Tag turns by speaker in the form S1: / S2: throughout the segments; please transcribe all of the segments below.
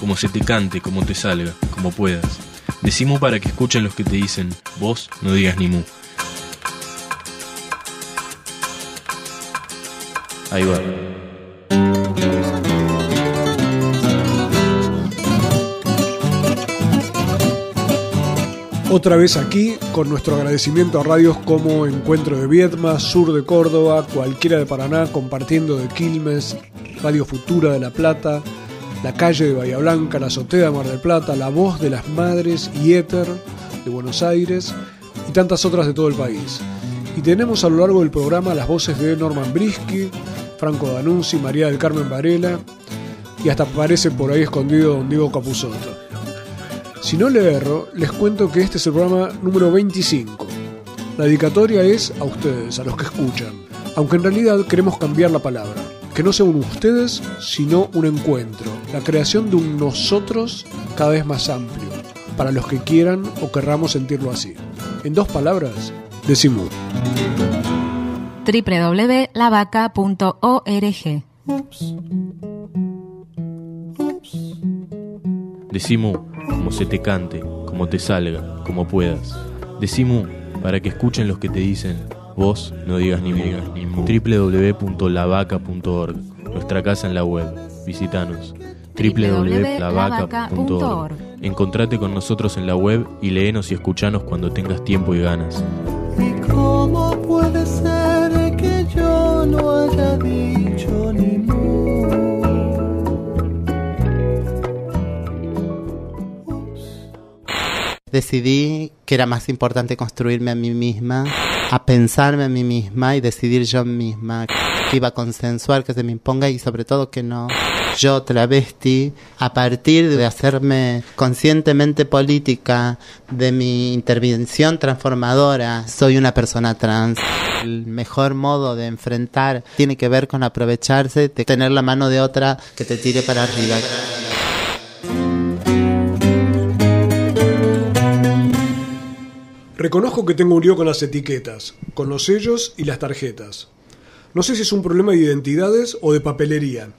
S1: como se te cante, como te salga, como puedas. Decimu para que escuchen los que te dicen, vos no digas ni mu. Ahí va.
S2: Otra vez aquí, con nuestro agradecimiento a radios como Encuentro de Viedma, Sur de Córdoba, cualquiera de Paraná, compartiendo de Quilmes, Radio Futura de La Plata, La Calle de Bahía Blanca, La Azotea de Mar del Plata, La Voz de las Madres y Éter de Buenos Aires y tantas otras de todo el país. Y tenemos a lo largo del programa las voces de Norman Brisky, Franco Danunzi, María del Carmen Varela y hasta aparece por ahí escondido don Diego Capusotto. Si no le erro, les cuento que este es el programa número 25. La dedicatoria es a ustedes, a los que escuchan, aunque en realidad queremos cambiar la palabra. Que no sea un ustedes, sino un encuentro, la creación de un nosotros cada vez más amplio, para los que quieran o querramos sentirlo así. En dos palabras, decimos.
S3: www.lavaca.org
S1: Decimu, como se te cante, como te salga, como puedas. Decimu para que escuchen los que te dicen, vos no digas ni mu. www.lavaca.org, nuestra casa en la web. Visítanos. www.lavaca.org. Encontrate con nosotros en la web y léenos y escuchanos cuando tengas tiempo y ganas.
S4: ¿Y cómo puede ser que yo no haya dicho ni mu?
S5: Decidí que era más importante construirme a mí misma, a pensarme a mí misma y decidir yo misma que iba a consensuar que se me imponga y sobre todo que no. Yo travesti a partir de hacerme conscientemente política de mi intervención transformadora soy una persona trans. El mejor modo de enfrentar tiene que ver con aprovecharse de tener la mano de otra que te tire para arriba
S2: Reconozco que tengo un lío con las etiquetas, con los sellos y las tarjetas. No sé si es un problema de identidades o de papelería.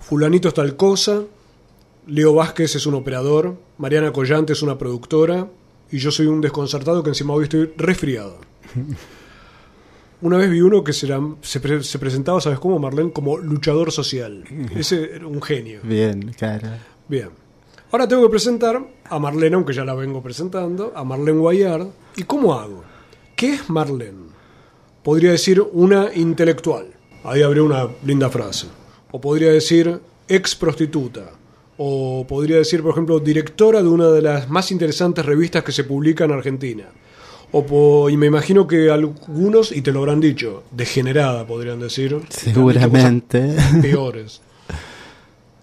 S2: Fulanito es tal cosa, Leo Vázquez es un operador, Mariana Collante es una productora y yo soy un desconcertado que encima hoy estoy resfriado. Una vez vi uno que se, era- se pre- se presentaba, ¿sabes cómo, Marlene? Como luchador social. Ese era un genio.
S5: bien claro
S2: Bien. Ahora tengo que presentar a Marlene, aunque ya la vengo presentando, a Marlene Guayard. ¿Y cómo hago? ¿Qué es Marlene? Podría decir una intelectual. Ahí habría una linda frase. O podría decir ex prostituta. O podría decir, por ejemplo, directora de una de las más interesantes revistas que se publica en Argentina. O po- y me imagino que algunos, y te lo habrán dicho, degenerada podrían decir.
S5: Seguramente
S2: Peores.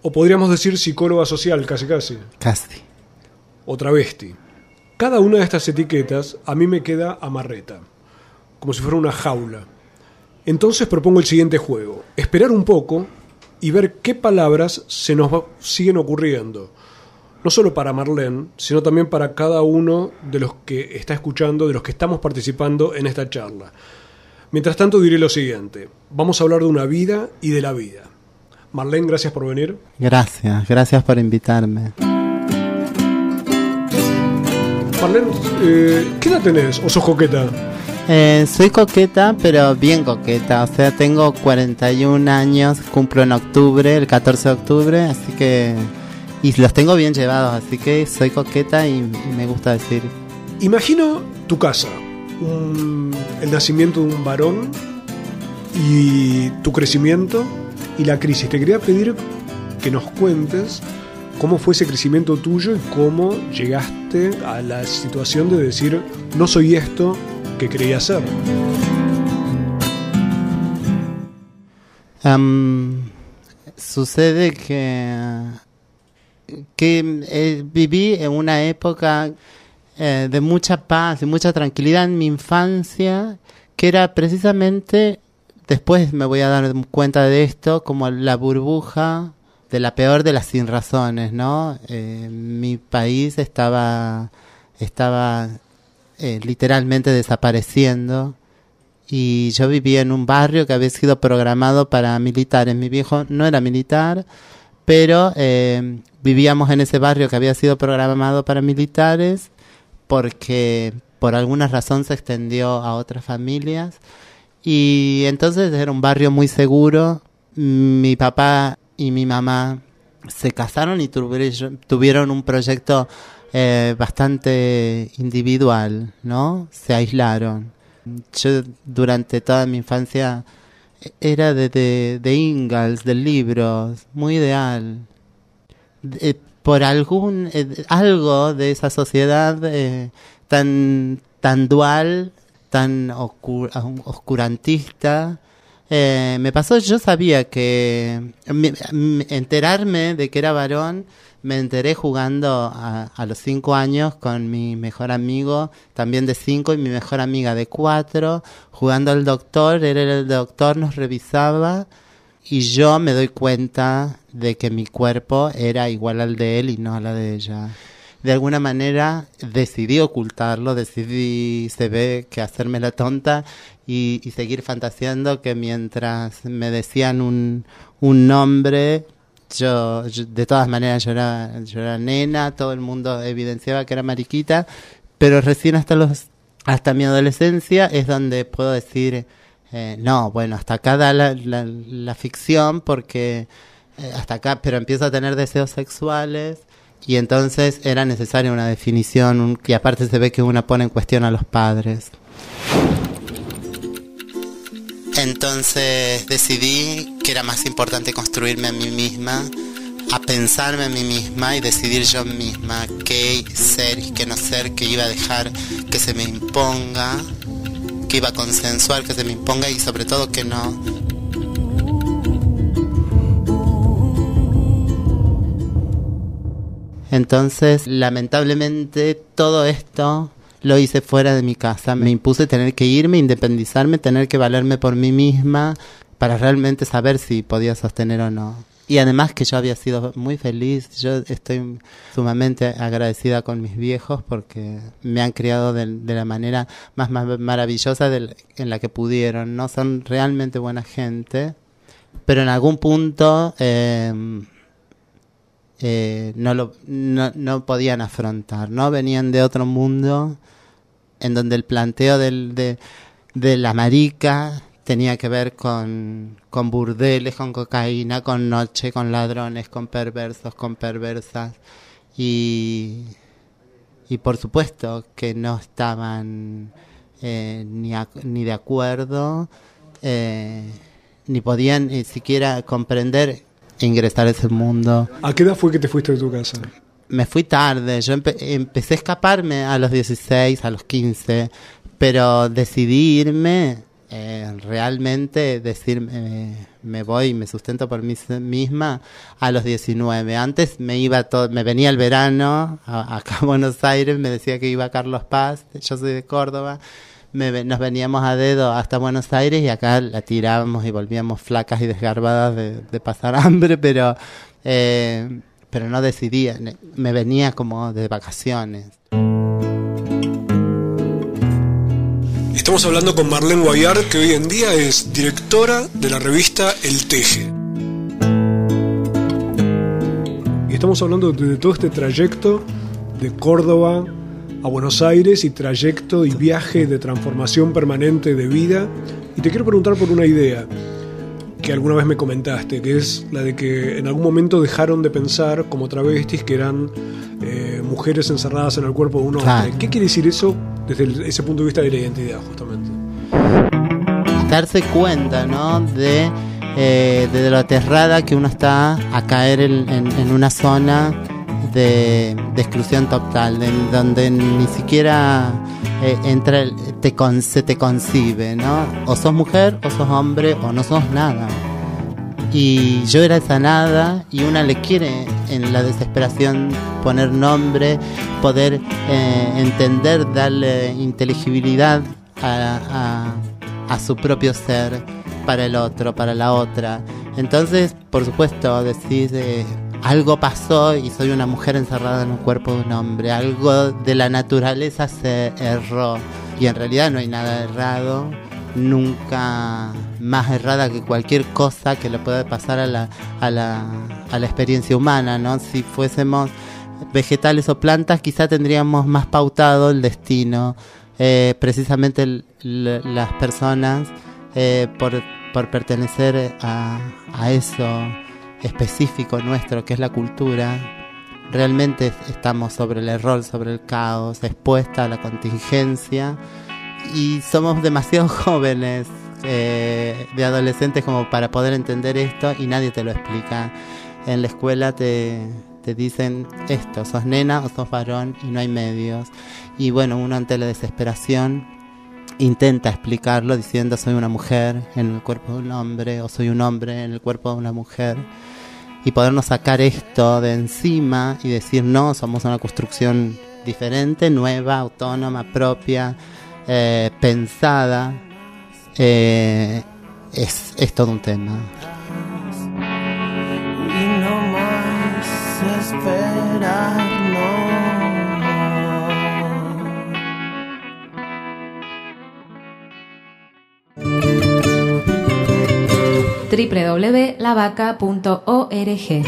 S2: O podríamos decir psicóloga social, casi casi.
S5: casi
S2: O travesti. Cada una de estas etiquetas a mí me queda amarreta. Como si fuera una jaula. Entonces propongo el siguiente juego. Esperar un poco y ver qué palabras se nos va- siguen ocurriendo. No solo para Marlene, sino también para cada uno de los que está escuchando, de los que estamos participando en esta charla. Mientras tanto diré lo siguiente. Vamos a hablar de una vida y de la vida. Marlene, gracias por venir.
S5: gracias gracias por invitarme
S2: Marlene, eh, ¿qué edad tenés? ¿O sos coqueta?
S5: Eh, soy coqueta, pero bien coqueta. O sea, tengo 41 años, cumplo en octubre, el 14 de octubre, así que... Y los tengo bien llevados, así que soy coqueta y, me gusta decir...
S2: Imagino tu casa, un- el nacimiento de un varón y tu crecimiento y la crisis. Te quería pedir que nos cuentes cómo fue ese crecimiento tuyo y cómo llegaste a la situación de decir, no soy esto que creía ser.
S5: Sucede que que eh, viví en una época eh, de mucha paz y mucha tranquilidad en mi infancia, que era precisamente, después me voy a dar cuenta de esto, como la burbuja de la peor de las sin razones, ¿no? Eh, mi país estaba, estaba eh, literalmente desapareciendo y yo vivía en un barrio que había sido programado para militares. Mi viejo no era militar, pero eh, vivíamos en ese barrio que había sido programado para militares porque por alguna razón se extendió a otras familias y entonces era un barrio muy seguro. Mi papá y mi mamá se casaron y tuvieron, un proyecto eh, bastante individual, ¿no? Se aislaron. Yo durante toda mi infancia era de, de, de Ingalls, de libros, muy ideal. Eh, por algún eh, algo de esa sociedad tan tan dual, tan oscur, oscurantista, eh, me pasó, yo sabía que me, me, enterarme de que era varón, me enteré jugando a, a, los cinco años con mi mejor amigo, también de cinco, y mi mejor amiga de cuatro, jugando al doctor, él era el doctor, nos revisaba, y yo me doy cuenta de que mi cuerpo era igual al de él y no a la de ella de alguna manera decidí ocultarlo, decidí, se ve, que hacerme la tonta y, seguir fantaseando que mientras me decían un, un nombre, yo, de todas maneras yo era, yo era nena, todo el mundo evidenciaba que era mariquita, pero recién hasta los hasta mi adolescencia es donde puedo decir eh, no, bueno, hasta acá da la, la, la ficción porque eh, hasta acá, pero empiezo a tener deseos sexuales y entonces era necesaria una definición un, y aparte se ve que una pone en cuestión a los padres. Entonces decidí que era más importante construirme a mí misma, a pensarme a mí misma y decidir yo misma qué ser y qué no ser, qué iba a dejar que se me imponga, que iba a consensuar que se me imponga y sobre todo que no. Entonces, lamentablemente, todo esto lo hice fuera de mi casa. Me impuse tener que irme, independizarme, tener que valerme por mí misma para realmente saber si podía sostener o no. Y además que yo había sido muy feliz, yo estoy sumamente agradecida con mis viejos porque me han criado de, la manera más, más maravillosa de, en la que pudieron, ¿no? Son realmente buena gente, pero en algún punto... Eh, eh, no, lo, no, no, podían afrontar, ¿no? Venían de otro mundo en donde el planteo del, de, de la marica tenía que ver con, con burdeles, con cocaína, con noche, con ladrones, con perversos, con perversas. Y, y por supuesto que no estaban eh, ni, a, ni de acuerdo, eh, ni podían ni siquiera comprender ingresar a ese mundo.
S2: ¿A qué edad fue que te fuiste de tu casa?
S5: Me fui tarde, yo empe empecé a escaparme a los 16, a los 15, pero decidí irme eh, realmente, decir eh, me voy y me sustento por mí misma a los 19. Antes me iba todo, me venía el verano a, acá a Buenos Aires, me decía que iba a Carlos Paz, yo soy de Córdoba me, nos veníamos a dedo hasta Buenos Aires y acá la tirábamos y volvíamos flacas y desgarbadas de, de pasar hambre, pero, eh, pero no decidía, me venía como de vacaciones.
S2: Estamos hablando con Marlene Guayar, que hoy en día es directora de la revista El Teje. Y estamos hablando de todo este trayecto de Córdoba a Buenos Aires y trayecto y viaje de transformación permanente de vida. Y te quiero preguntar por una idea que alguna vez me comentaste, que es la de que en algún momento dejaron de pensar como travestis que eran eh, mujeres encerradas en el cuerpo de un hombre. ¿Qué quiere decir eso desde el, ese punto de vista de la identidad, justamente?
S5: Darse cuenta, ¿no? De, eh, de lo aterrada que uno está a caer en, en, en una zona de, exclusión total, de, donde ni siquiera eh, entra se te concibe, ¿no? O sos mujer, o sos hombre, o no sos nada. y yo era esa nada y una le quiere en la desesperación poner nombre, poder eh, entender, darle inteligibilidad a, su propio ser para el otro, para la otra. Entonces, por supuesto, decís, eh, algo pasó y soy una mujer encerrada en un cuerpo de un hombre, algo de la naturaleza se erró y en realidad no hay nada errado nunca más errada que cualquier cosa que le pueda pasar a la, a la, a la experiencia humana, ¿no? Si fuésemos vegetales o plantas, quizá tendríamos más pautado el destino. Eh, precisamente las personas, eh, por, por, pertenecer a, a eso específico nuestro, que es la cultura, realmente estamos sobre el error, sobre el caos, expuesta a la contingencia y somos demasiado jóvenes eh, de adolescentes como para poder entender esto y nadie te lo explica. En la escuela te, te dicen esto, sos nena o sos varón y no hay medios. Y bueno, uno ante la desesperación intenta explicarlo diciendo soy una mujer en el cuerpo de un hombre o soy un hombre en el cuerpo de una mujer y podernos sacar esto de encima y decir no, somos una construcción diferente, nueva, autónoma, propia, eh, pensada, eh, es, es todo un tema.
S4: Y no más esperar,
S6: www.lavaca.org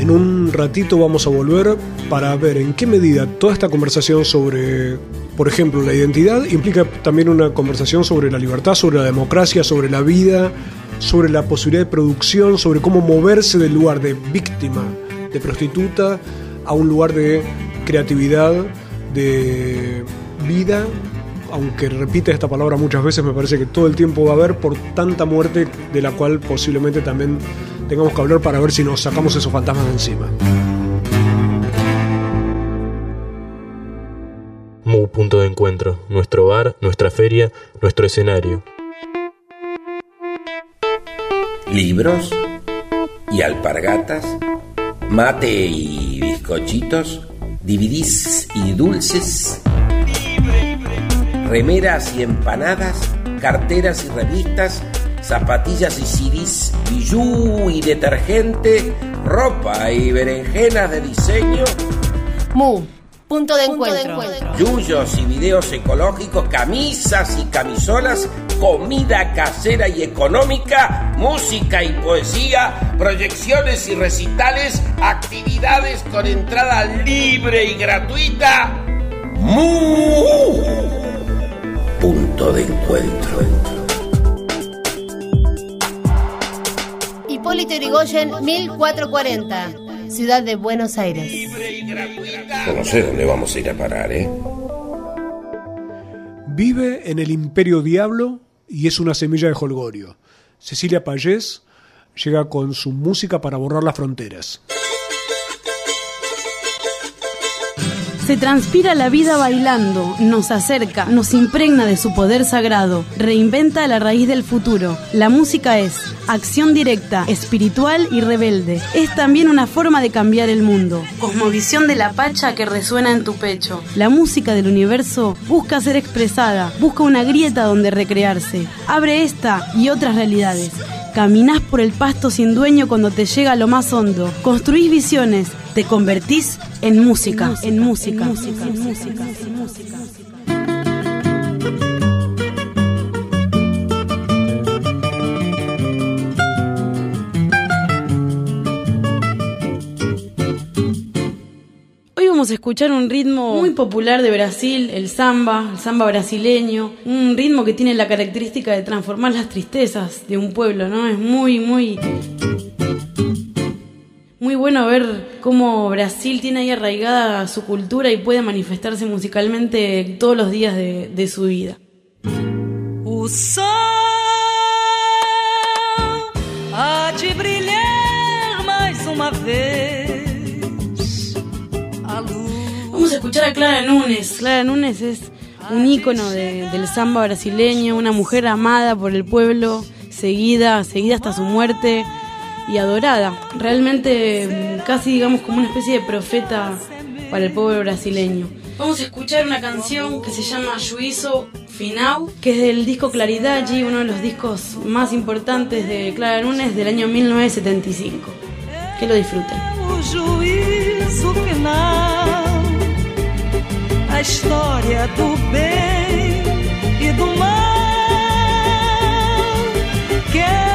S2: En un ratito vamos a volver para ver en qué medida toda esta conversación sobre, por ejemplo, la identidad implica también una conversación sobre la libertad, sobre la democracia, sobre la vida, sobre la posibilidad de producción, sobre cómo moverse del lugar de víctima, de prostituta, a un lugar de creatividad, de vida, aunque repite esta palabra muchas veces, me parece que todo el tiempo va a haber por tanta muerte de la cual posiblemente también tengamos que hablar para ver si nos sacamos esos fantasmas de encima.
S1: Mu punto de encuentro, nuestro bar, nuestra feria, nuestro escenario.
S3: Libros y alpargatas, mate y bizcochitos, dividís y dulces, remeras y empanadas, carteras y revistas, zapatillas y CDs, bijú y detergente, ropa y berenjenas de diseño.
S6: Mu, punto de encuentro.
S3: Yuyos y videos ecológicos, camisas y camisolas, comida casera y económica, música y poesía, proyecciones y recitales, actividades con entrada libre y gratuita. Mu. Punto de encuentro.
S6: Hipólito Yrigoyen, 1440, Ciudad de Buenos Aires.
S3: Yo no sé dónde vamos a ir a parar, ¿eh?
S2: Vive en el Imperio Diablo y es una semilla de Holgorio. Cecilia Payés llega con su música para borrar las fronteras.
S7: Se transpira la vida bailando, nos acerca, nos impregna de su poder sagrado, reinventa la raíz del futuro. La música es acción directa, espiritual y rebelde. Es también una forma de cambiar el mundo. Cosmovisión de la pacha que resuena en tu pecho. La música del universo busca ser expresada, busca una grieta donde recrearse. Abre esta y otras realidades. Caminás por el pasto sin dueño cuando te llega lo más hondo. Construís visiones, te convertís en música, en música, en música, en música, en música. Vamos a escuchar un ritmo muy popular de Brasil, el samba, el samba brasileño, un ritmo que tiene la característica de transformar las tristezas de un pueblo, ¿no? Es muy, muy muy bueno ver cómo Brasil tiene ahí arraigada su cultura y puede manifestarse musicalmente todos los días de, de su vida.
S8: O
S7: escuchar a Clara Núñez. Clara Núñez es un ícono de- del samba brasileño, una mujer amada por el pueblo, seguida, seguida hasta su muerte y adorada. Realmente casi digamos como una especie de profeta para el pueblo brasileño. Vamos a escuchar una canción que se llama Juízo Final, que es del disco Claridade, uno de los discos más importantes de Clara Núñez del año 1975. Que lo disfruten.
S9: A história do bem e do mal. Quero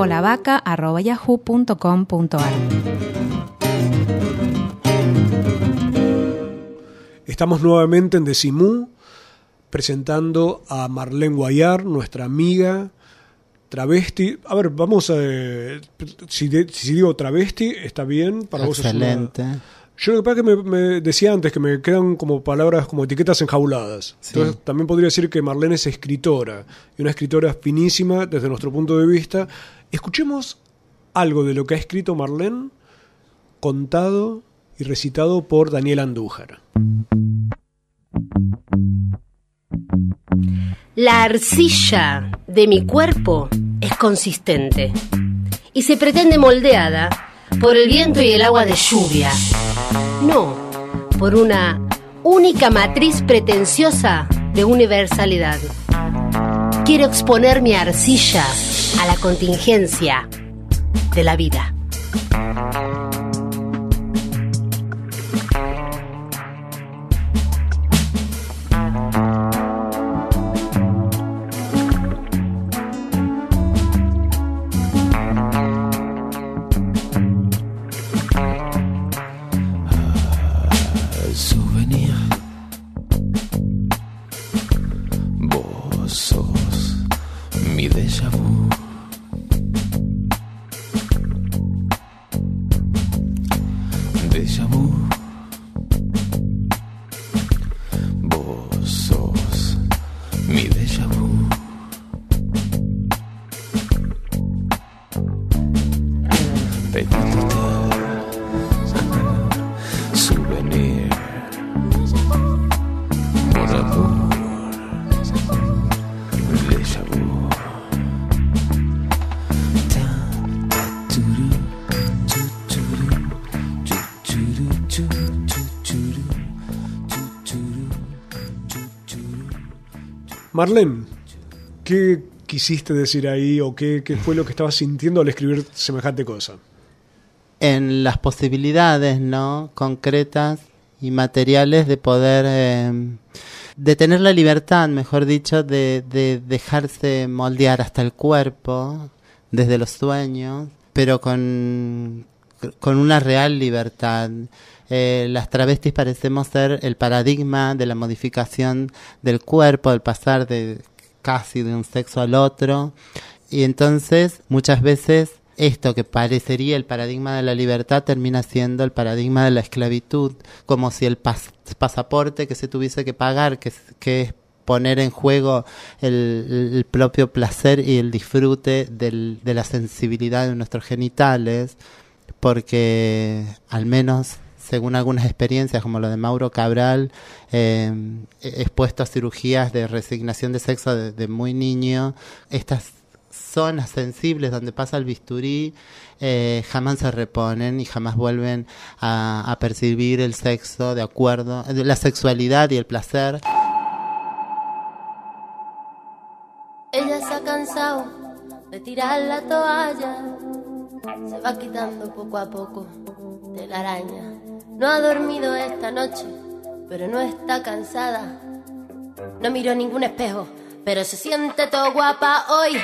S10: infolavaca.yahoo.com.ar
S2: Estamos nuevamente en Decimú presentando a Marlene Guayar, nuestra amiga travesti. A ver, vamos a... Si, de- si digo travesti, está bien. Para vos es una-
S5: Excelente.
S2: Yo lo que pasa es que me, me decía antes que me quedan como palabras, como etiquetas enjauladas.
S5: Sí.
S2: Entonces también podría decir que Marlene es escritora, y una escritora finísima desde nuestro punto de vista. Escuchemos algo de lo que ha escrito Marlene, contado y recitado por Daniel Andújar.
S11: La arcilla de mi cuerpo es consistente y se pretende moldeada por el viento y el agua de lluvia, no por una única matriz pretenciosa de universalidad. Quiero exponer mi arcilla a la contingencia de la vida.
S2: Marlene, ¿qué quisiste decir ahí o qué, fue lo que estabas sintiendo al escribir semejante cosa?
S5: en las posibilidades no concretas y materiales de poder eh, de tener la libertad mejor dicho de, de dejarse moldear hasta el cuerpo desde los sueños pero con una real libertad Eh, las travestis parecemos ser el paradigma de la modificación del cuerpo, del pasar de casi de un sexo al otro. Y entonces, muchas veces, esto que parecería el paradigma de la libertad termina siendo el paradigma de la esclavitud, como si el pas- pasaporte que se tuviese que pagar, que, que es poner en juego el, el propio placer y el disfrute del- de la sensibilidad de nuestros genitales, porque al menos según algunas experiencias como lo de Mauro Cabral, eh, expuesto a cirugías de resignación de sexo de, de muy niño, estas zonas sensibles donde pasa el bisturí eh, jamás se reponen y jamás vuelven a, a percibir el sexo de acuerdo, la sexualidad y el placer.
S12: Ella se ha cansado de tirar la toalla, se va quitando poco a poco de la araña. No ha dormido esta noche, pero no está cansada. No miró ningún espejo, pero se siente todo guapa hoy.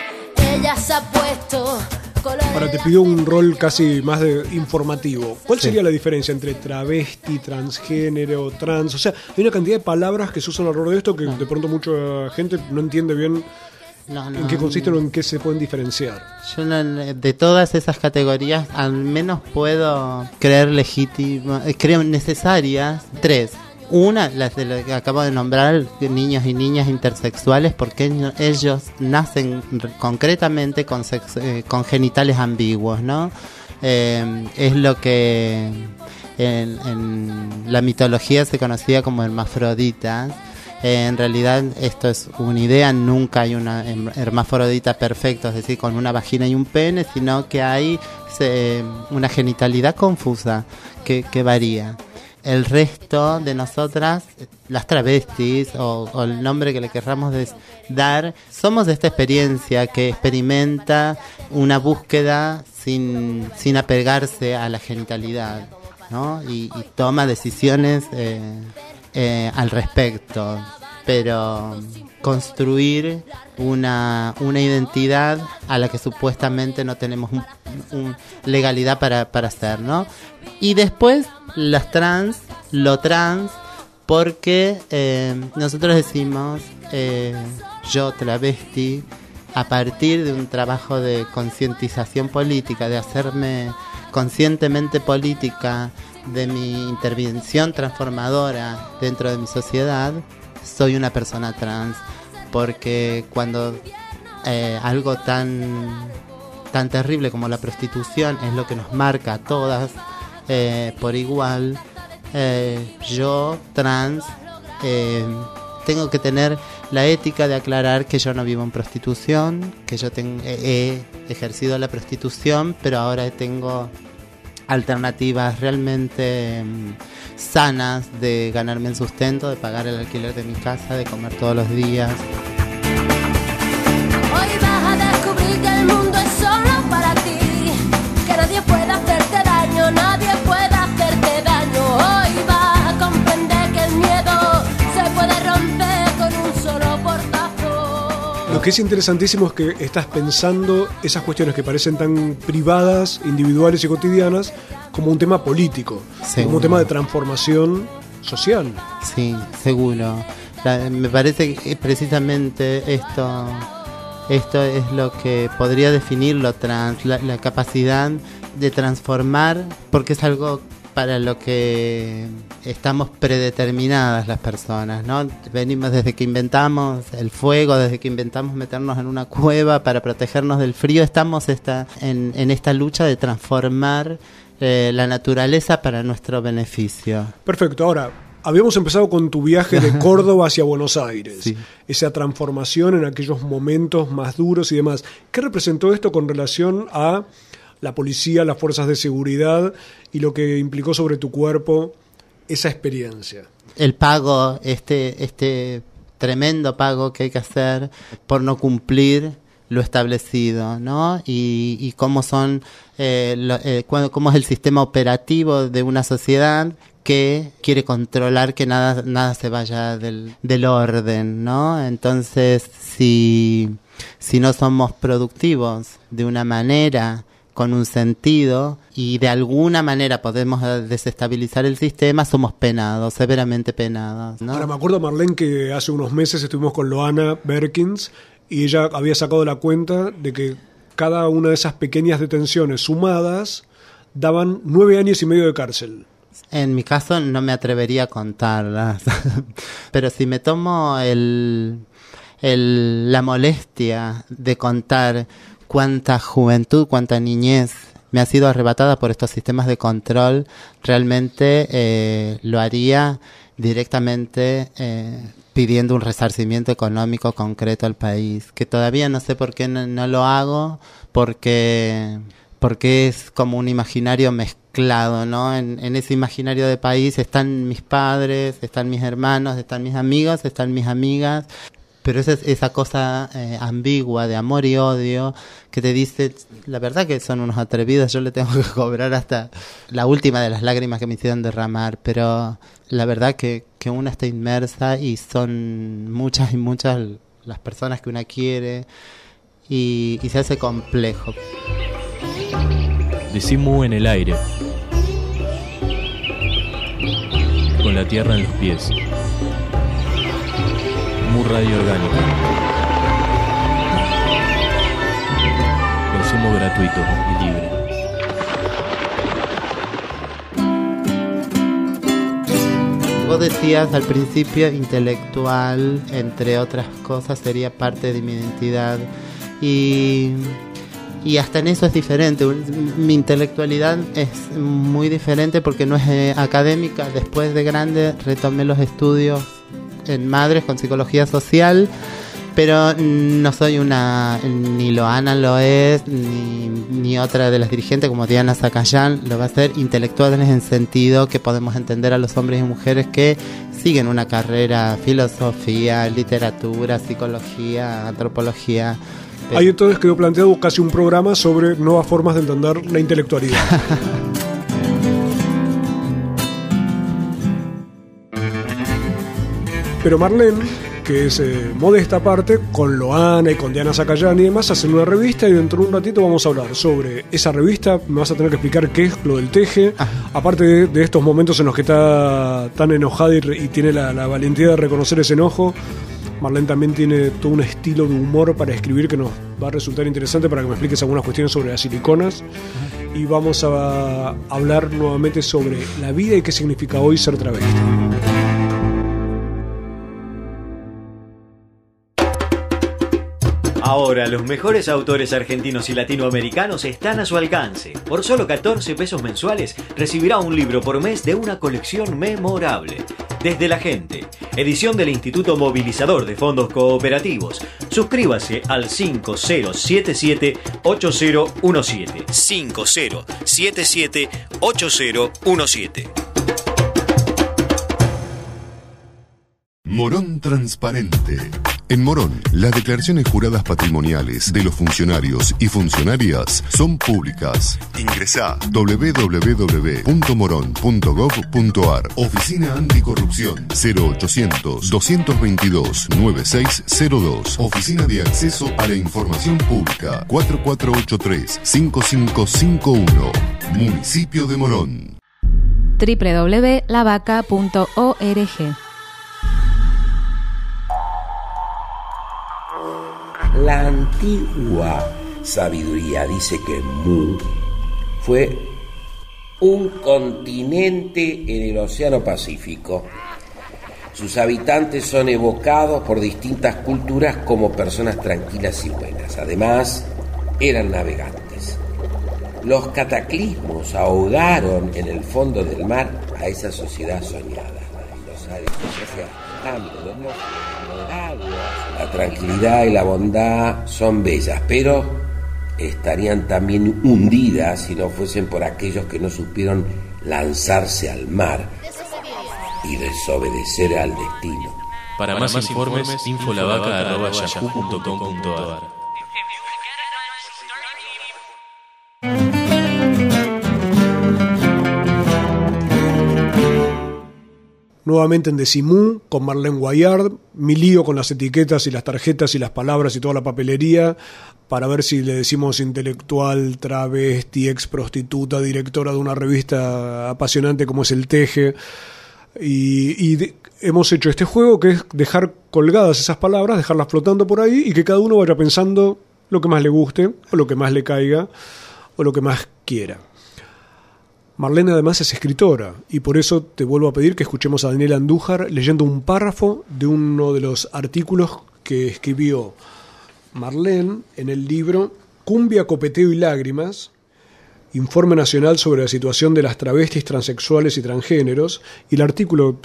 S12: Ella se ha puesto color
S2: Ahora te pido un rol casi más de informativo. ¿Cuál sería la diferencia entre travesti, transgénero, trans? O sea, hay una cantidad de palabras que se usan alrededor de esto que de pronto mucha gente no entiende bien
S5: No, no,
S2: en qué consisten o en qué se pueden diferenciar.
S5: Yo no- de todas esas categorías, al menos puedo creer legítimas, eh, creo necesarias tres. Una, las de las que acabo de nombrar, niños y niñas intersexuales, porque ello- ellos nacen concretamente con, sex- eh, con genitales ambiguos, ¿no? Eh, es lo que en, en la mitología se conocía como hermafroditas. Eh, en realidad esto es una idea, nunca hay una hem- hermafrodita perfecta, es decir, con una vagina y un pene, sino que hay una genitalidad confusa que, varía. El resto de nosotras, las travestis o, el nombre que le querramos dar, somos de esta experiencia que experimenta una búsqueda sin, sin apegarse a la genitalidad. ¿no? y, y toma decisiones eh, eh, al respecto. Pero construir una, una identidad a la que supuestamente no tenemos un- un legalidad para, para hacer, ¿no? Y después las trans, lo trans, porque eh, nosotros decimos, eh, yo travesti, a partir de un trabajo de concientización política, de hacerme conscientemente política de mi intervención transformadora dentro de mi sociedad, soy una persona trans. Porque cuando eh, algo tan, tan terrible como la prostitución es lo que nos marca a todas eh, por igual, eh, yo, trans, tengo que tener la ética de aclarar que yo no vivo en prostitución, que yo ten- he ejercido la prostitución, pero ahora tengo alternativas realmente mm, sanas de ganarme el sustento, de pagar el alquiler de mi casa, de comer todos los días.
S12: Hoy vas a descubrir que el mundo es solo para ti, que nadie puede que
S2: es interesantísimo es que estás pensando esas cuestiones que parecen tan privadas, individuales y cotidianas como un tema político, como un tema de transformación social.
S5: Sí, seguro. La- me parece que precisamente esto, esto es lo que podría definir lo trans, la, la capacidad de transformar, porque es algo para lo que estamos predeterminadas las personas, ¿no? Venimos desde que inventamos el fuego, desde que inventamos meternos en una cueva para protegernos del frío, estamos esta, en, en esta lucha de transformar eh, la naturaleza para nuestro beneficio.
S2: Perfecto, ahora, habíamos empezado con tu viaje de Córdoba hacia Buenos Aires,
S5: Sí.
S2: esa transformación en aquellos momentos más duros y demás. ¿Qué representó esto con relación a la policía, las fuerzas de seguridad y lo que implicó sobre tu cuerpo esa experiencia?
S5: el pago, este, este tremendo pago que hay que hacer por no cumplir lo establecido, ¿no? Y, y cómo son, eh, eh, cómo es el sistema operativo de una sociedad que quiere controlar que nada, nada se vaya del, del orden, ¿no? Entonces, si, si no somos productivos de una manera con un sentido y de alguna manera podemos desestabilizar el sistema, somos penados, severamente penados. ¿no?
S2: Ahora me acuerdo, Marlene, que hace unos meses estuvimos con Loana Berkins y ella había sacado la cuenta de que cada una de esas pequeñas detenciones sumadas daban nueve años y medio de cárcel.
S5: En mi caso no me atrevería a contarlas, pero si me tomo el, el- la molestia de contar cuánta juventud, cuánta niñez me ha sido arrebatada por estos sistemas de control, realmente eh, lo haría directamente eh, pidiendo un resarcimiento económico concreto al país, que todavía no sé por qué no, no lo hago, porque, porque es como un imaginario mezclado, ¿no? En, en ese imaginario de país están mis padres, están mis hermanos, están mis amigos, están mis amigas, pero esa, esa cosa eh, ambigua de amor y odio que te dice, la verdad que son unos atrevidos, yo le tengo que cobrar hasta la última de las lágrimas que me hicieron derramar, pero la verdad que, que una está inmersa y son muchas y muchas las personas que una quiere y, y se hace complejo.
S1: Decimu en el aire. Con la tierra en los pies. Mu radio orgánica. Consumo gratuito y libre.
S5: Vos decías al principio intelectual, entre otras cosas, sería parte de mi identidad y, y hasta en eso es diferente. Mi intelectualidad es muy diferente porque no es eh, académica. Después de grande retomé los estudios en madres con psicología social, pero no soy una, ni Loana lo es, ni, ni otra de las dirigentes como Diana Zacayán lo va a ser, intelectuales en sentido que podemos entender a los hombres y mujeres que siguen una carrera, filosofía, literatura, psicología, antropología.
S2: Ahí entonces quedó planteado casi un programa sobre nuevas formas de entender la intelectualidad. Pero Marlene, que es eh, modesta aparte, con Loana y con Diana Zacayán y demás, hacen una revista y dentro de un ratito vamos a hablar sobre esa revista. Me vas a tener que explicar qué es lo del teje. Aparte de, de estos momentos en los que está tan enojada y, y tiene la, la valentía de reconocer ese enojo. Marlene también tiene todo un estilo de humor para escribir que nos va a resultar interesante para que me expliques algunas cuestiones sobre las siliconas. Y vamos a hablar nuevamente sobre la vida y qué significa hoy ser travesti.
S13: Ahora, los mejores autores argentinos y latinoamericanos están a su alcance. Por solo 14 pesos mensuales recibirá un libro por mes de una colección memorable. Desde la gente, edición del Instituto Movilizador de Fondos Cooperativos. Suscríbase al 5077-8017. 5077-8017.
S14: Morón Transparente. En Morón, las declaraciones juradas patrimoniales de los funcionarios y funcionarias son públicas. Ingresa www.moron.gov.ar Oficina Anticorrupción 0800 222 9602 Oficina de Acceso a la Información Pública 4483 5551 Municipio de Morón.
S10: www.lavaca.org
S3: La antigua sabiduría dice que Mu fue un continente en el Océano Pacífico. Sus habitantes son evocados por distintas culturas como personas tranquilas y buenas. Además, eran navegantes. Los cataclismos ahogaron en el fondo del mar a esa sociedad soñada. Los La tranquilidad y la bondad son bellas, pero estarían también hundidas si no fuesen por aquellos que no supieron lanzarse al mar y desobedecer al destino.
S1: Para, más, informes, infolavaca.yahoo.com.ar
S2: Nuevamente en Decimú, con Marlene Guayard, mi lío con las etiquetas y las tarjetas y las palabras y toda la papelería, para ver si le decimos intelectual, travesti, ex prostituta, directora de una revista apasionante como es El Teje. Y, y hemos hecho este juego que es dejar colgadas esas palabras, dejarlas flotando por ahí y que cada uno vaya pensando lo que más le guste, o lo que más le caiga, o lo que más quiera. Marlene además es escritora y por eso te vuelvo a pedir que escuchemos a Daniela Andújar leyendo un párrafo de uno de los artículos que escribió Marlene en el libro Cumbia, Copeteo y Lágrimas Informe Nacional sobre la situación de las travestis, transexuales y transgéneros, y el artículo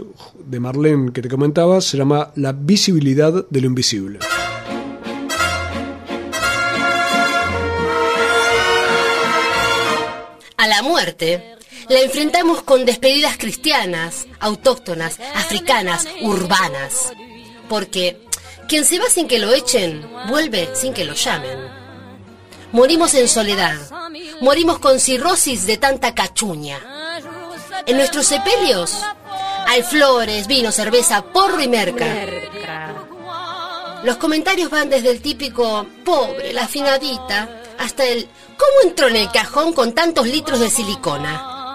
S2: de Marlene que te comentaba se llama La visibilidad de lo invisible.
S6: A la muerte la enfrentamos con despedidas cristianas, autóctonas, africanas, urbanas. Porque quien se va sin que lo echen, vuelve sin que lo llamen. Morimos en soledad, morimos con cirrosis de tanta cachuña. En nuestros sepelios hay flores, vino, cerveza, porro y merca. Los comentarios van desde el típico pobre, la afinadita, hasta el ¿cómo entró en el cajón con tantos litros de silicona?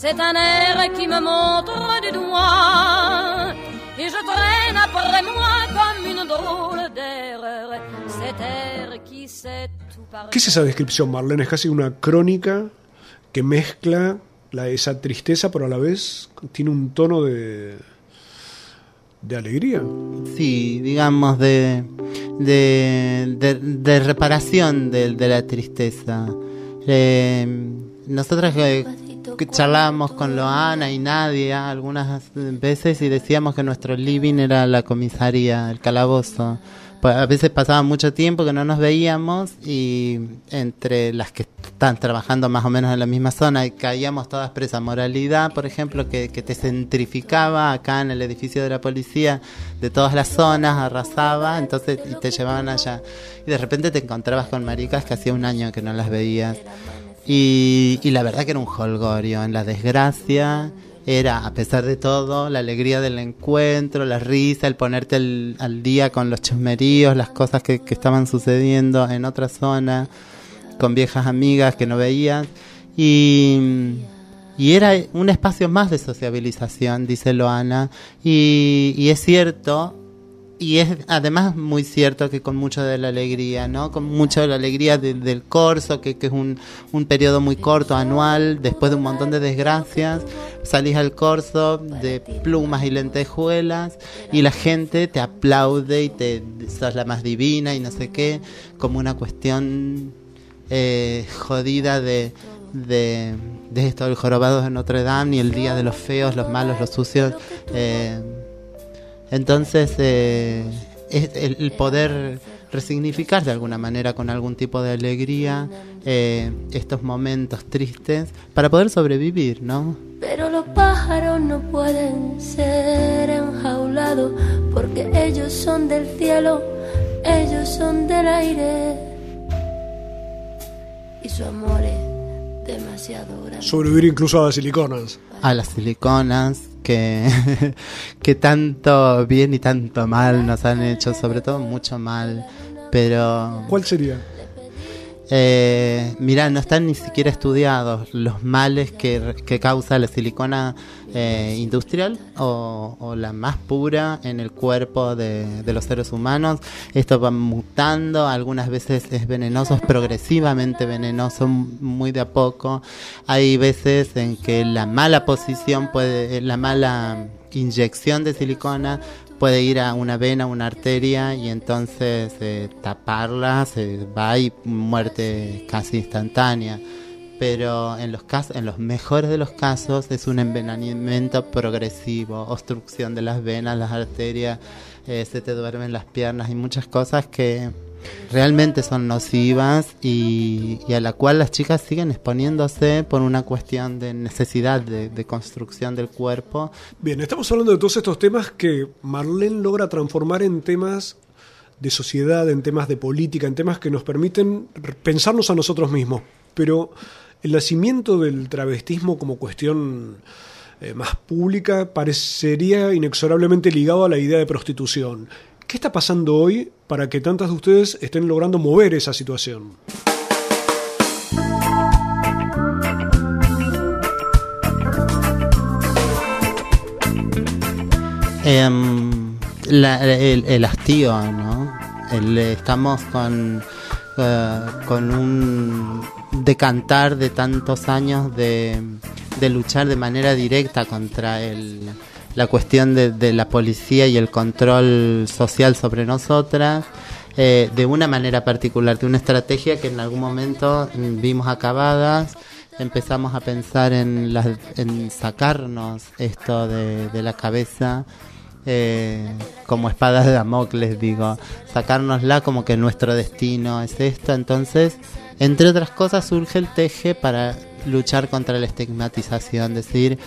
S8: c'est un air qui me montre du doigt et je traîne après moi comme une drôle d'erreur. Cet air qui sait tout par
S2: ¿Qué es esa descripción, Marlene? Es casi una crónica que mezcla la, esa tristeza, pero a la vez tiene un tono de, de alegría.
S5: Sí, digamos, de, de, de, de reparación de, de la tristeza. Eh, nosotras eh, que charlábamos con Loana y Nadia algunas veces y decíamos que nuestro living era la comisaría, el calabozo. A veces pasaba mucho tiempo que no nos veíamos y entre las que están trabajando más o menos en la misma zona caíamos todas presas. Moralidad, por ejemplo, que, que te centrificaba acá en el edificio de la policía de todas las zonas, arrasaba, entonces y te llevaban allá. Y de repente te encontrabas con maricas que hacía un año que no las veías. Y, y la verdad que era un holgorio en la desgracia. Era, a pesar de todo, la alegría del encuentro, la risa, el ponerte al, al día con los chusmeríos, las cosas que, que estaban sucediendo en otra zona, con viejas amigas que no veías. Y, y era un espacio más de sociabilización, dice Loana. Y, y es cierto, y es además muy cierto que con mucho de la alegría, ¿no? Con mucho de la alegría de- del corso, que, que es un, un periodo muy corto, anual, después de un montón de desgracias, salís al corso de plumas y lentejuelas y la gente te aplaude y te sos la más divina y no sé qué, como una cuestión eh, jodida de, de, de esto, el jorobado de Notre Dame y el día de los feos, los malos, los sucios. eh, entonces, eh, es el, el poder resignificar de alguna manera con algún tipo de alegría eh, estos momentos tristes para poder sobrevivir, ¿no?
S12: Pero los pájaros no pueden ser enjaulados porque ellos son del cielo, ellos son del aire. Y su amor es demasiado grande.
S2: Sobrevivir incluso a las siliconas.
S5: a las siliconas que, tanto bien y tanto mal nos han hecho, sobre todo mucho mal. Pero.
S2: ¿Cuál sería?
S5: Eh, mira, no están ni siquiera estudiados los males que, causa la silicona eh, industrial o, la más pura en el cuerpo de, de los seres humanos. Esto va mutando, algunas veces es venenoso, es progresivamente venenoso, muy de a poco. Hay veces en que la mala posición puede, la mala inyección de silicona puede ir a una vena, una arteria y entonces eh, taparla, se va y muerte casi instantánea. Pero en los casos, en los mejores de los casos es un envenenamiento progresivo, obstrucción de las venas, las arterias, eh, se te duermen las piernas y muchas cosas que realmente son nocivas y, a la cual las chicas siguen exponiéndose por una cuestión de necesidad de, construcción del cuerpo
S2: Bien, estamos hablando de todos estos temas que Marlene logra transformar en temas de sociedad, en temas de política, en temas que nos permiten pensarnos a nosotros mismos. Pero el nacimiento del travestismo como cuestión eh, más pública parecería inexorablemente ligado a la idea de prostitución. ¿Qué está pasando hoy para que tantas de ustedes estén logrando mover esa situación?
S5: Em, el, hastío, ¿no? Estamos con, eh, con un decantar de tantos años de, de luchar de manera directa contra el, la cuestión de, de la policía y el control social sobre nosotras. eh, de una manera particular, de una estrategia que en algún momento mm, vimos acabadas, empezamos a pensar en, las- sacarnos esto de, de la cabeza eh, como espadas de Damocles, digo, sacárnosla como que nuestro destino es esto. Entonces, entre otras cosas, surge el teje para luchar contra la estigmatización, decir,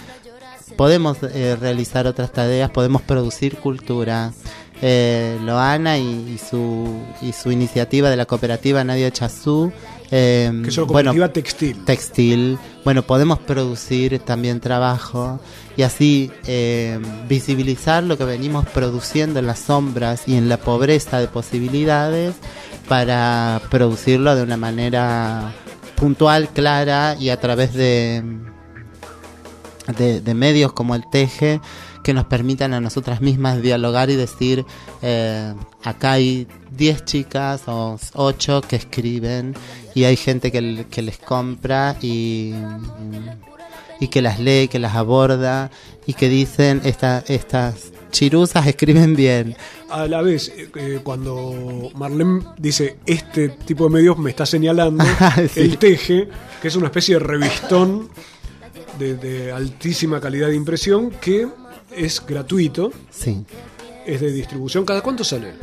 S5: podemos eh, realizar otras tareas, podemos producir cultura. Eh, Loana y, y su, y su iniciativa de la cooperativa Nadia Chazú. eh,
S2: Que es una
S5: bueno,
S2: cooperativa textil.
S5: textil. Bueno, podemos producir también trabajo y así eh, visibilizar lo que venimos produciendo en las sombras y en la pobreza de posibilidades para producirlo de una manera puntual, clara y a través de, de, de medios como el Teje que nos permitan a nosotras mismas dialogar y decir, eh, acá hay 10 chicas o 8 que escriben y hay gente que, que les compra y, y que las lee, que las aborda y que dicen, esta, estas chiruzas escriben bien.
S2: A la vez, eh, eh, cuando Marlene dice este tipo de medios me está señalando
S5: Sí.
S2: el teje, que es una especie de revistón de, de altísima calidad de impresión que es gratuito,
S5: Sí.
S2: es de distribución. ¿Cada cuánto sale?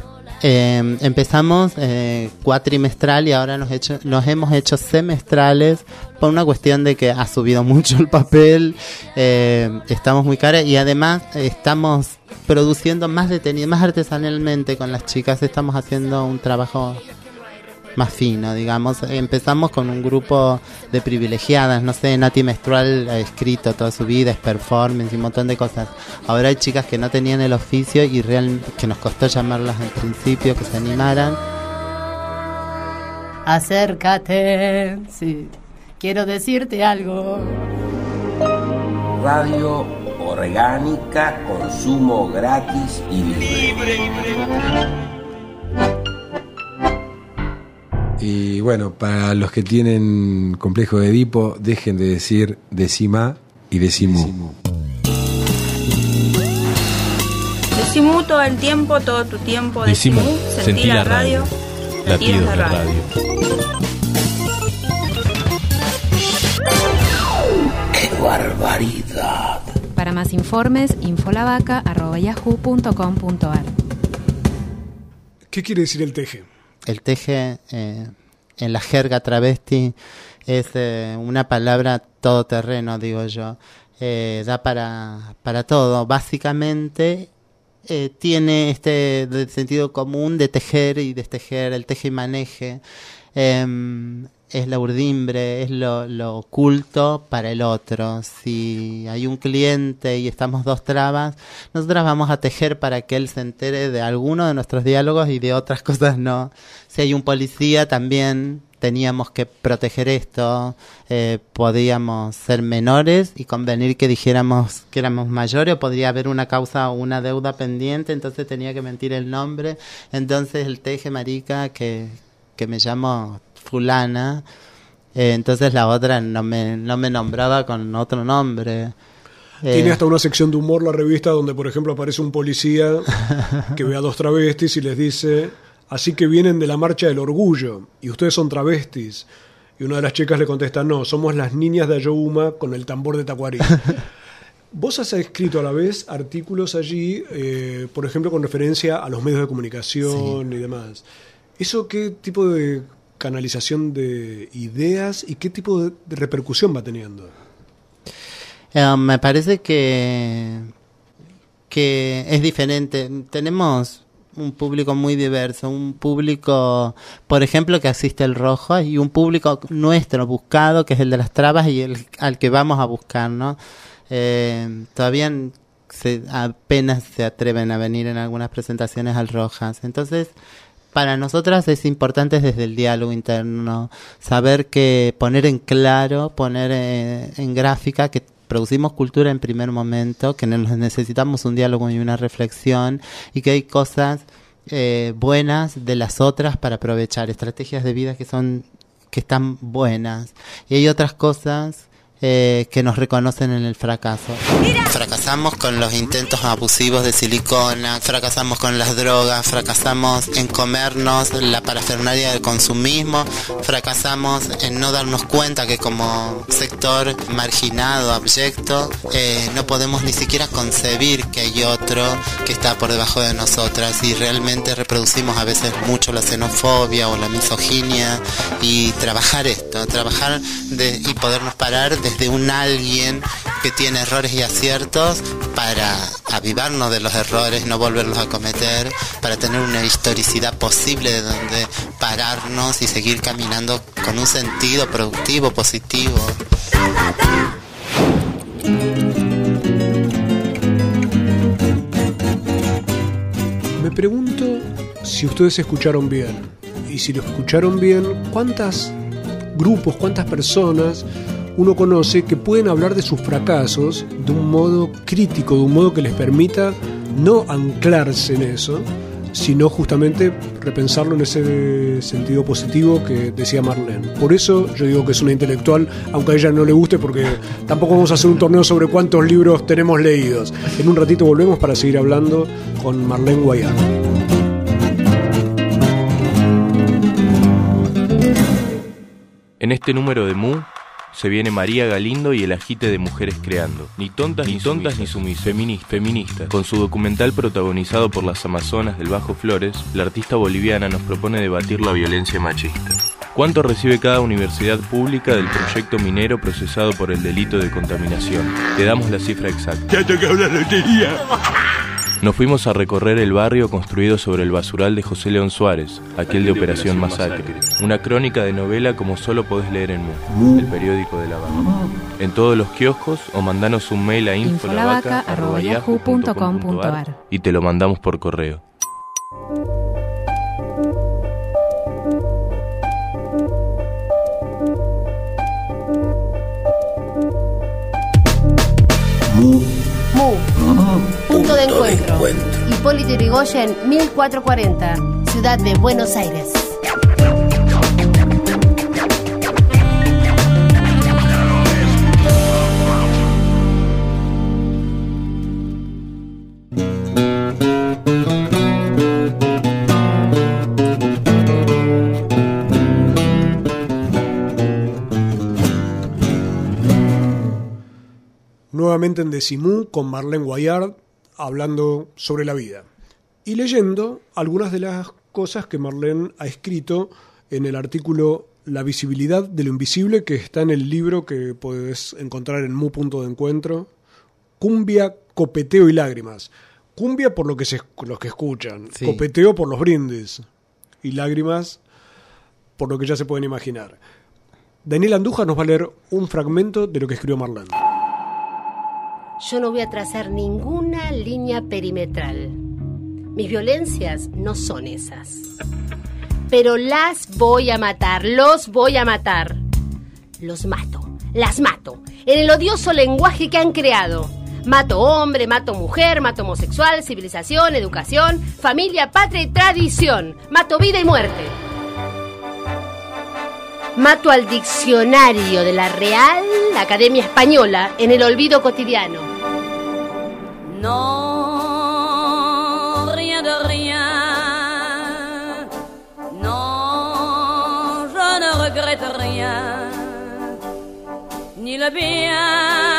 S5: Eh, empezamos eh, cuatrimestral y ahora nos, hecho, nos hemos hecho semestrales por una cuestión de que ha subido mucho el papel, eh, estamos muy caras y además estamos produciendo más detenido, más artesanalmente con las chicas, estamos haciendo un trabajo más fino, digamos. Empezamos con un grupo de privilegiadas, no sé, Nati Menstrual ha escrito toda su vida, es performance y un montón de cosas. Ahora hay chicas que no tenían el oficio y real, que nos costó llamarlas al principio, que se animaran.
S15: Acércate, sí. Quiero decirte algo.
S3: Radio orgánica, consumo gratis y libre.
S16: Y bueno, para los que tienen complejo de Edipo, dejen de decir decima y decimú.
S17: Decimú todo el tiempo, todo tu tiempo.
S1: Decimú,
S17: Decimú,
S1: sentí la radio, latidos de radio.
S3: ¡Qué barbaridad!
S10: Para más informes, infolavaca.yahoo.com.ar
S2: ¿Qué quiere decir el teje?
S5: El teje eh, en la jerga travesti es eh, una palabra todoterreno, digo yo. Eh, da para, para todo. Básicamente tiene este sentido común de tejer y destejer, el teje y maneje. Em, es la urdimbre, es lo, oculto para el otro. Si hay un cliente y estamos dos trabas, nosotras vamos a tejer para que él se entere de alguno de nuestros diálogos y de otras cosas no. Si hay un policía, también teníamos que proteger esto, eh, podíamos ser menores y convenir que dijéramos que éramos mayores, o podría haber una causa o una deuda pendiente, entonces tenía que mentir el nombre. Entonces el teje marica que, que me llamo fulana, eh, entonces la otra no me, no me nombraba con otro nombre.
S2: Tiene
S5: Eh,
S2: hasta una sección de humor la revista donde, por ejemplo, aparece un policía que ve a dos travestis y les dice, así que vienen de la marcha del orgullo y ustedes son travestis. Y una de las chicas le contesta, no, somos las niñas de Ayohuma con el tambor de Tacuarí. Vos has escrito a la vez artículos allí, eh, por ejemplo, con referencia a los medios de comunicación y demás. ¿Eso qué tipo de canalización de ideas y qué tipo de, repercusión va teniendo?
S5: Eh, me parece que, que es diferente. Tenemos un público muy diverso, un público, por ejemplo, que asiste al rojo y un público nuestro buscado, que es el de las trabas y el al que vamos a buscar, ¿no? Eh, todavía se, apenas se atreven a venir en algunas presentaciones al Rojas. Entonces, para nosotras es importante desde el diálogo interno saber que poner en claro, poner eh, en gráfica que producimos cultura en primer momento, que necesitamos un diálogo y una reflexión y que hay cosas eh, buenas de las otras para aprovechar, estrategias de vida que son que están buenas. Y hay otras cosas eh, que nos reconocen en el fracaso. Fracasamos con los intentos abusivos de silicona, fracasamos con las drogas, fracasamos en comernos la parafernalia del consumismo, fracasamos en no darnos cuenta que como sector marginado, abyecto, eh, no podemos ni siquiera concebir que hay otro que está por debajo de nosotras y realmente reproducimos a veces mucho la xenofobia o la misoginia y trabajar esto, trabajar de, y podernos parar desde un alguien que tiene errores y aciertos para avivarnos de los errores, no volverlos a cometer, para tener una historicidad posible de donde pararnos y seguir caminando con un sentido productivo, positivo.
S2: Me pregunto si ustedes escucharon bien. Y si lo escucharon bien, ¿cuántas grupos, cuántas personas uno conoce que pueden hablar de sus fracasos de un modo crítico, de un modo que les permita no anclarse en eso, sino justamente repensarlo en ese sentido positivo que decía Marlene. Por eso yo digo que es una intelectual, aunque a ella no le guste, porque tampoco vamos a hacer un torneo sobre cuántos libros tenemos leídos. En un ratito volvemos para seguir hablando con Marlene Guayar.
S1: En este número de Mu se viene María Galindo y el agite de mujeres creando. Ni tontas ni, tontas ni sumisas. Feminista, feminista. Con su documental protagonizado por las Amazonas del Bajo Flores, la artista boliviana nos propone debatir la violencia machista. ¿Cuánto recibe cada universidad pública del proyecto minero procesado por el delito de contaminación? Te damos la cifra exacta.
S18: Ya toca una lotería.
S1: Nos fuimos a recorrer el barrio construido sobre el basural de José León Suárez, aquel de Operación Masacre. Una crónica de novela como solo podés leer en Mu, el periódico de la vaca. En todos los kioscos o mandanos un mail a infolavaca.yahoo.com.ar y te lo mandamos por correo.
S6: De encuentro. Hipólito Yrigoyen, 1440, Ciudad de Buenos Aires.
S2: Nuevamente en Decimú con Marlene Guayard hablando sobre la vida y leyendo algunas de las cosas que Marlene ha escrito en el artículo La visibilidad de lo invisible que está en el libro que puedes encontrar en Mu Punto de Encuentro. Cumbia, copeteo y lágrimas. Cumbia por lo que se, los que escuchan,
S5: Sí.
S2: copeteo por los brindis y lágrimas por lo que ya se pueden imaginar. Daniel Anduja nos va a leer un fragmento de lo que escribió Marlene.
S6: Yo no voy a trazar ninguna línea perimetral. Mis violencias no son esas. Pero las voy a matar, los voy a matar. Los mato, las mato, en el odioso lenguaje que han creado. Mato hombre, mato mujer, mato homosexual, civilización, educación, familia, patria y tradición. Mato vida y muerte. Mato al diccionario de la Real Academia Española en el olvido cotidiano.
S8: Non, rien de rien. Non, je ne regrette rien. Ni le bien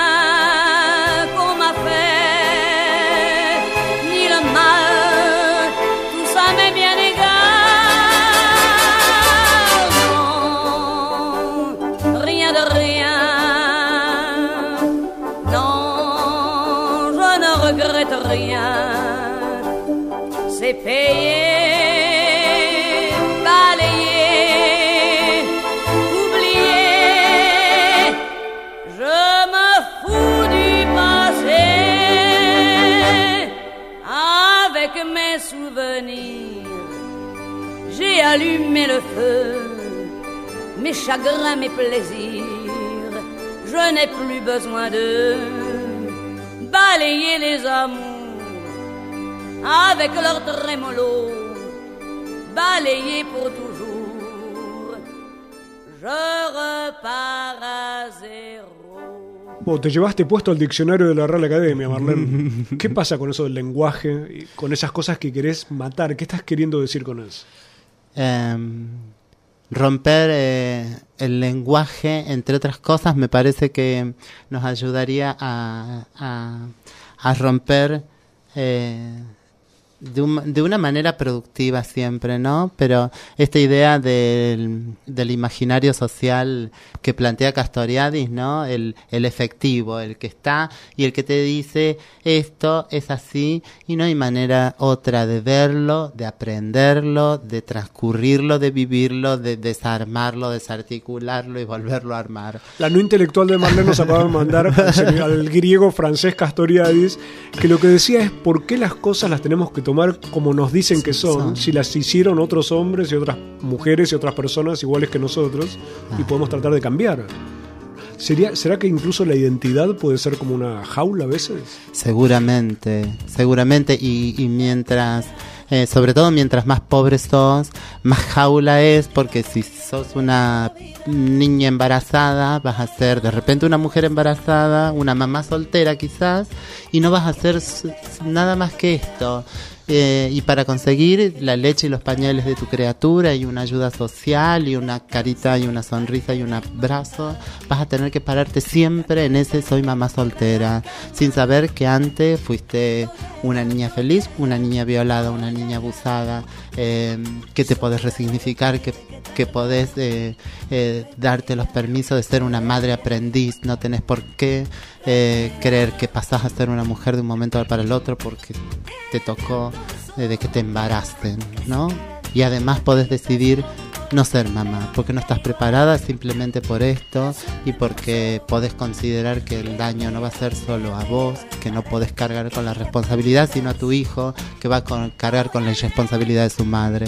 S8: chagrins, mes plaisirs. je n'ai plus besoin de balayer les amours avec leur trémolo, balayer pour toujours. Je repars à zéro.
S2: Vos te llevaste puesto el diccionario de la Real Academia, Marlene. ¿Qué pasa con eso del lenguaje y con esas cosas que querés matar? ¿Qué estás queriendo decir con eso?
S5: Em, romper eh, el lenguaje, entre otras cosas, me parece que nos ayudaría a, a- a romper eh, de, un- de una manera productiva siempre, ¿no? Pero esta idea del, del imaginario social que plantea Castoriadis, ¿no? El, el efectivo, el que está y el que te dice esto es así y no hay manera otra de verlo, de aprenderlo, de transcurrirlo, de vivirlo, de desarmarlo, desarticularlo y volverlo a armar.
S2: La no intelectual de Marlene nos acaba de mandar al, griego francés Castoriadis, que lo que decía es por qué las cosas las tenemos que tomar como nos dicen que son, si las hicieron otros hombres y otras mujeres y otras personas iguales que nosotros, y podemos tratar de cambiar. ¿Sería, ¿Será que incluso la identidad puede ser como una jaula a veces?
S5: Seguramente, seguramente, y, y mientras, eh, sobre todo mientras más pobre sos, más jaula es, porque si sos una niña embarazada, vas a ser de repente una mujer embarazada, una mamá soltera quizás, y no vas a hacer nada más que esto. Eh, y para conseguir la leche y los pañales de tu criatura y una ayuda social y una carita y una sonrisa y un abrazo, vas a tener que pararte siempre en ese soy mamá soltera, sin saber que antes fuiste una niña feliz, una niña violada, una niña abusada, eh, que te podés resignificar, que, que podés eh, eh, darte los permisos de ser una madre aprendiz, no tenés por qué eh, creer que pasás a ser una mujer de un momento para el otro porque te tocó eh, de que te embaracen, ¿no? Y además podés decidir no ser mamá, porque no estás preparada simplemente por esto y porque podés considerar que el daño no va a ser solo a vos, que no podés cargar con la responsabilidad, sino a tu hijo, que va a cargar con la irresponsabilidad de su madre.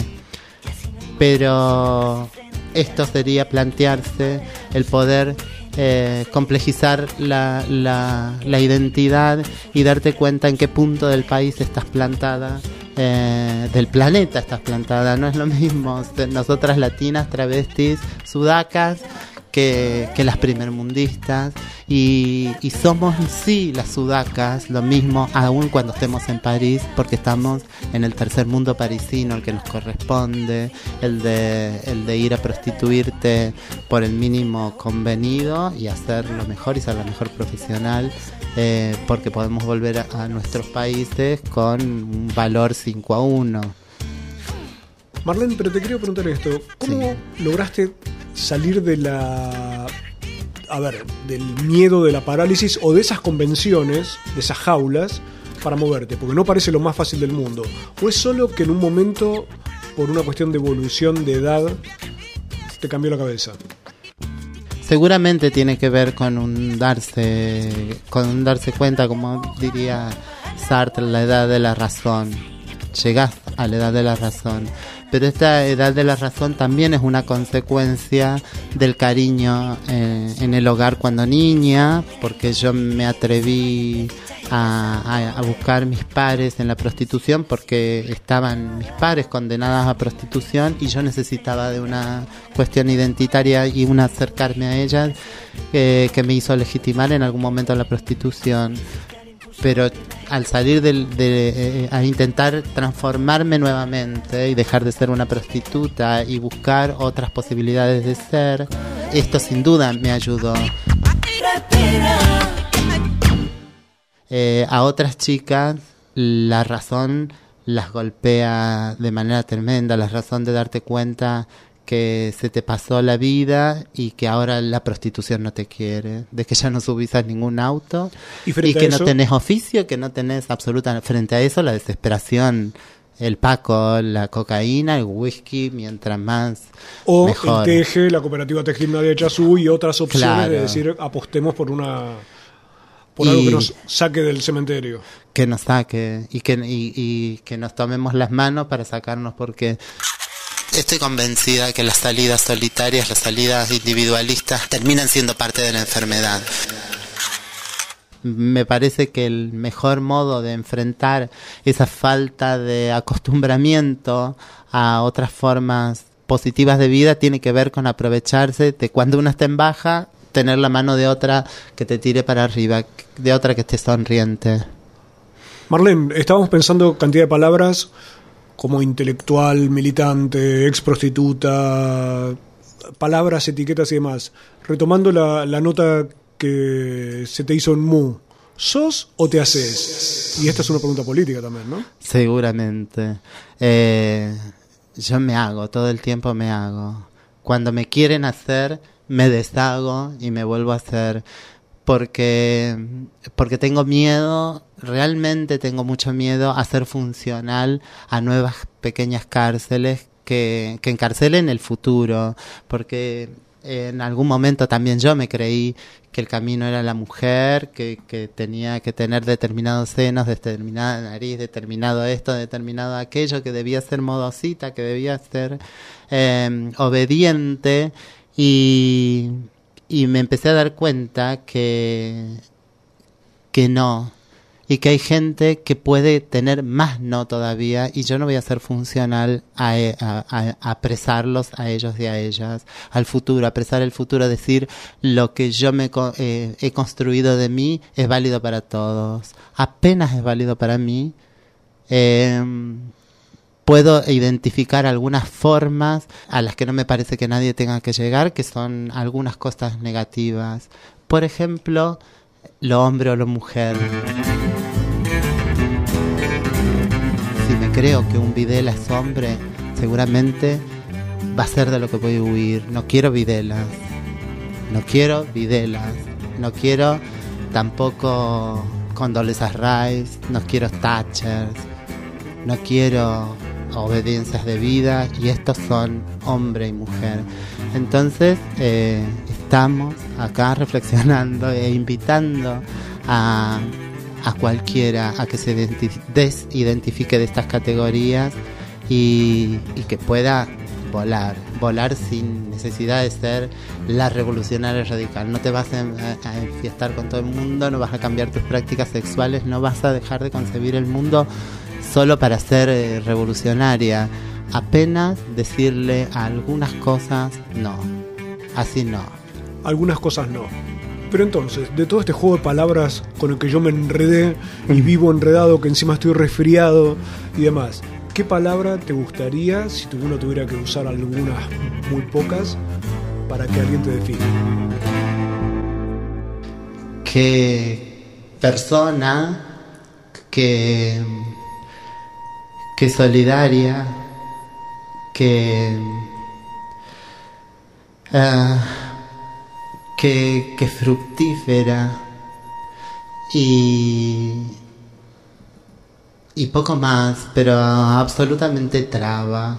S5: Pero esto sería plantearse el poder eh, complejizar la, la- la identidad y darte cuenta en qué punto del país estás plantada, eh, del planeta estás plantada. No es lo mismo nosotras latinas, travestis, sudacas, que, que las primermundistas. Y, y somos sí las sudacas, lo mismo, aun cuando estemos en París, porque estamos en el tercer mundo parisino, el que nos corresponde, el de, el de ir a prostituirte por el mínimo convenido y hacer lo mejor y ser la mejor profesional, eh, porque podemos volver a, a nuestros países con un valor 5 a 1.
S2: Marlene, pero te quería preguntar esto. ¿Cómo lograste salir de la. A ver, del miedo de la parálisis o de esas convenciones, de esas jaulas, para moverte? Porque no parece lo más fácil del mundo. ¿O es solo que en un momento, por una cuestión de evolución de edad, te cambió la cabeza?
S5: Seguramente tiene que ver con un darse, con un darse cuenta, como diría Sartre, la edad de la razón. Llegás a la edad de la razón. Pero esta edad de la razón también es una consecuencia del cariño eh, en el hogar cuando niña, porque yo me atreví a, buscar mis pares en la prostitución porque estaban mis pares condenadas a prostitución y yo necesitaba de una cuestión identitaria y un acercarme a ellas eh, que me hizo legitimar en algún momento la prostitución pero al salir del, de, eh, intentar transformarme nuevamente y dejar de ser una prostituta y buscar otras posibilidades de ser, esto sin duda me ayudó. Eh, a otras chicas la razón las golpea de manera tremenda, la razón de darte cuenta que se te pasó la vida y que ahora la prostitución no te quiere, de que ya no subís a ningún auto
S2: ¿Y
S5: que no tenés oficio, que no tenés absoluta frente a eso la desesperación, el paco, la cocaína, el whisky, mientras más
S2: O
S5: mejor.
S2: el Teje, la cooperativa textil Nadia Chazú y otras opciones
S5: Claro.
S2: de decir apostemos por una por
S5: Y-
S2: algo que nos saque del cementerio.
S5: que nos saque y que, y, y que nos tomemos las manos para sacarnos porque estoy convencida que las salidas solitarias, las salidas individualistas terminan siendo parte de la enfermedad. Me parece que el mejor modo de enfrentar esa falta de acostumbramiento a otras formas positivas de vida tiene que ver con aprovecharse de cuando uno está en baja, tener la mano de otra que te tire para arriba, de otra que esté sonriente.
S2: Marlene, estábamos pensando cantidad de palabras como intelectual, militante, ex prostituta, palabras, etiquetas y demás. Retomando la, la nota que se te hizo en Mu, ¿sos o te haces? Y esta es una pregunta política también, ¿no?
S5: Seguramente. Eh, yo me hago, todo el tiempo me hago. Cuando me quieren hacer, me deshago y me vuelvo a hacer. Porque, porque tengo miedo, realmente tengo mucho miedo a ser funcional a nuevas pequeñas cárceles que, que encarcelen el futuro. Porque en algún momento también yo me creí que el camino era la mujer, que, que tenía que tener determinados senos, determinada nariz, determinado esto, determinado aquello, que debía ser modosita, que debía ser eh, obediente y, y me empecé a dar cuenta que, que no, y que hay gente que puede tener más no todavía y yo no voy a ser funcional a, e, a, a, apresarlos a ellos y a ellas, al futuro, apresar el futuro, decir lo que yo me eh, he construido de mí es válido para todos, apenas es válido para mí. Eh, puedo identificar algunas formas a las que no me parece que nadie tenga que llegar, que son algunas cosas negativas. Por ejemplo, lo hombre o lo mujer. Si me creo que un Videla es hombre, seguramente va a ser de lo que voy a huir. No quiero Videlas. No quiero Videlas. No quiero tampoco Condoleezza Rice. No quiero Thatchers. No quiero obediencias de vida. Y estos son hombre y mujer. Entonces, eh, estamos acá reflexionando e invitando a, a cualquiera a que se identi- desidentifique de estas categorías y, y que pueda volar, volar sin necesidad de ser la revolucionaria radical. No te vas a, a enfiestar con todo el mundo, no vas a cambiar tus prácticas sexuales, no vas a dejar de concebir el mundo solo para ser eh, revolucionaria. Apenas decirle a algunas cosas no. Así no.
S2: Algunas cosas no. Pero entonces, de todo este juego de palabras con el que yo me enredé y vivo enredado, que encima estoy resfriado y demás, ¿qué palabra te gustaría, si uno tuviera que usar algunas muy pocas, para que alguien te defina?
S5: que persona que que solidaria que ah, que, fructífera y y poco más pero absolutamente traba.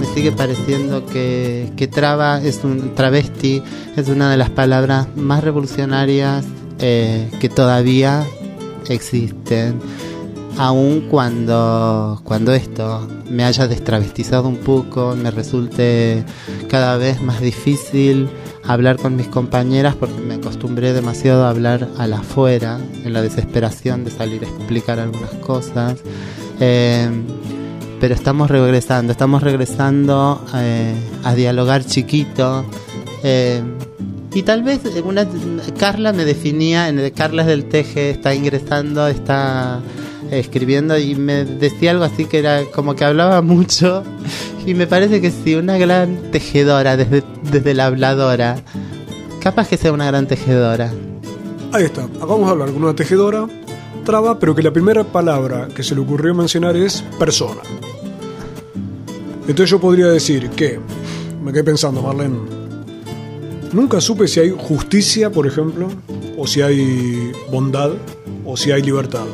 S5: Me sigue pareciendo que, que traba es un travesti, es una de las palabras más revolucionarias eh, que todavía existen. Aun cuando, cuando esto me haya destravestizado un poco, me resulte cada vez más difícil hablar con mis compañeras porque me acostumbré demasiado a hablar a la afuera, en la desesperación de salir a explicar algunas cosas. Eh, pero estamos regresando, estamos regresando eh, a dialogar chiquito. eh, y tal vez una Carla me definía, en el Carla del Teje, está ingresando, está escribiendo y me decía algo así que era como que hablaba mucho y me parece que sí, una gran tejedora desde, desde la habladora. Capaz que sea una gran tejedora.
S2: Ahí está, acá vamos a hablar con una tejedora, traba, pero que la primera palabra que se le ocurrió mencionar es persona. Entonces yo podría decir que, me quedé pensando, Marlene, Nunca supe si hay justicia, por ejemplo, o si hay bondad, o si hay libertad.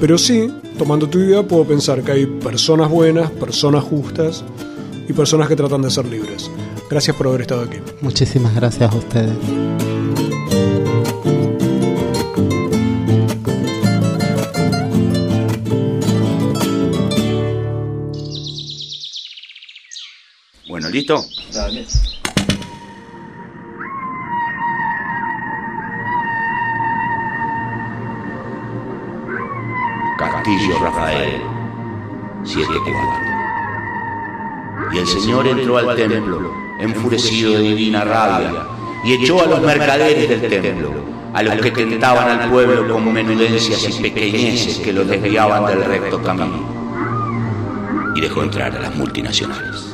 S2: Pero sí, tomando tu idea, puedo pensar que hay personas buenas, personas justas y personas que tratan de ser libres. Gracias por haber estado aquí.
S5: Muchísimas gracias a ustedes.
S19: Bueno, ¿listo? Castillo Rafael, 7-4. Y el Señor entró al templo, enfurecido de divina rabia, y echó a los mercaderes del templo, a los que tentaban al pueblo con menudencias y pequeñeces que los desviaban del recto camino. Y dejó entrar a las multinacionales.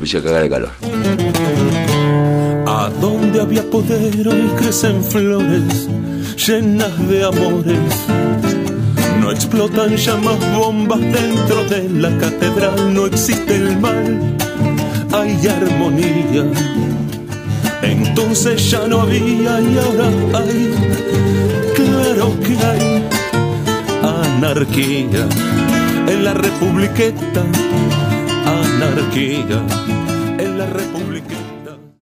S19: Empecé a cagar de calor.
S18: A donde había poder hoy crecen flores llenas de amores. No explotan llamas bombas dentro de la catedral, no existe el mal, hay armonía. Entonces ya no había y ahora hay, claro que hay anarquía en la republiqueta, anarquía en la republiqueta.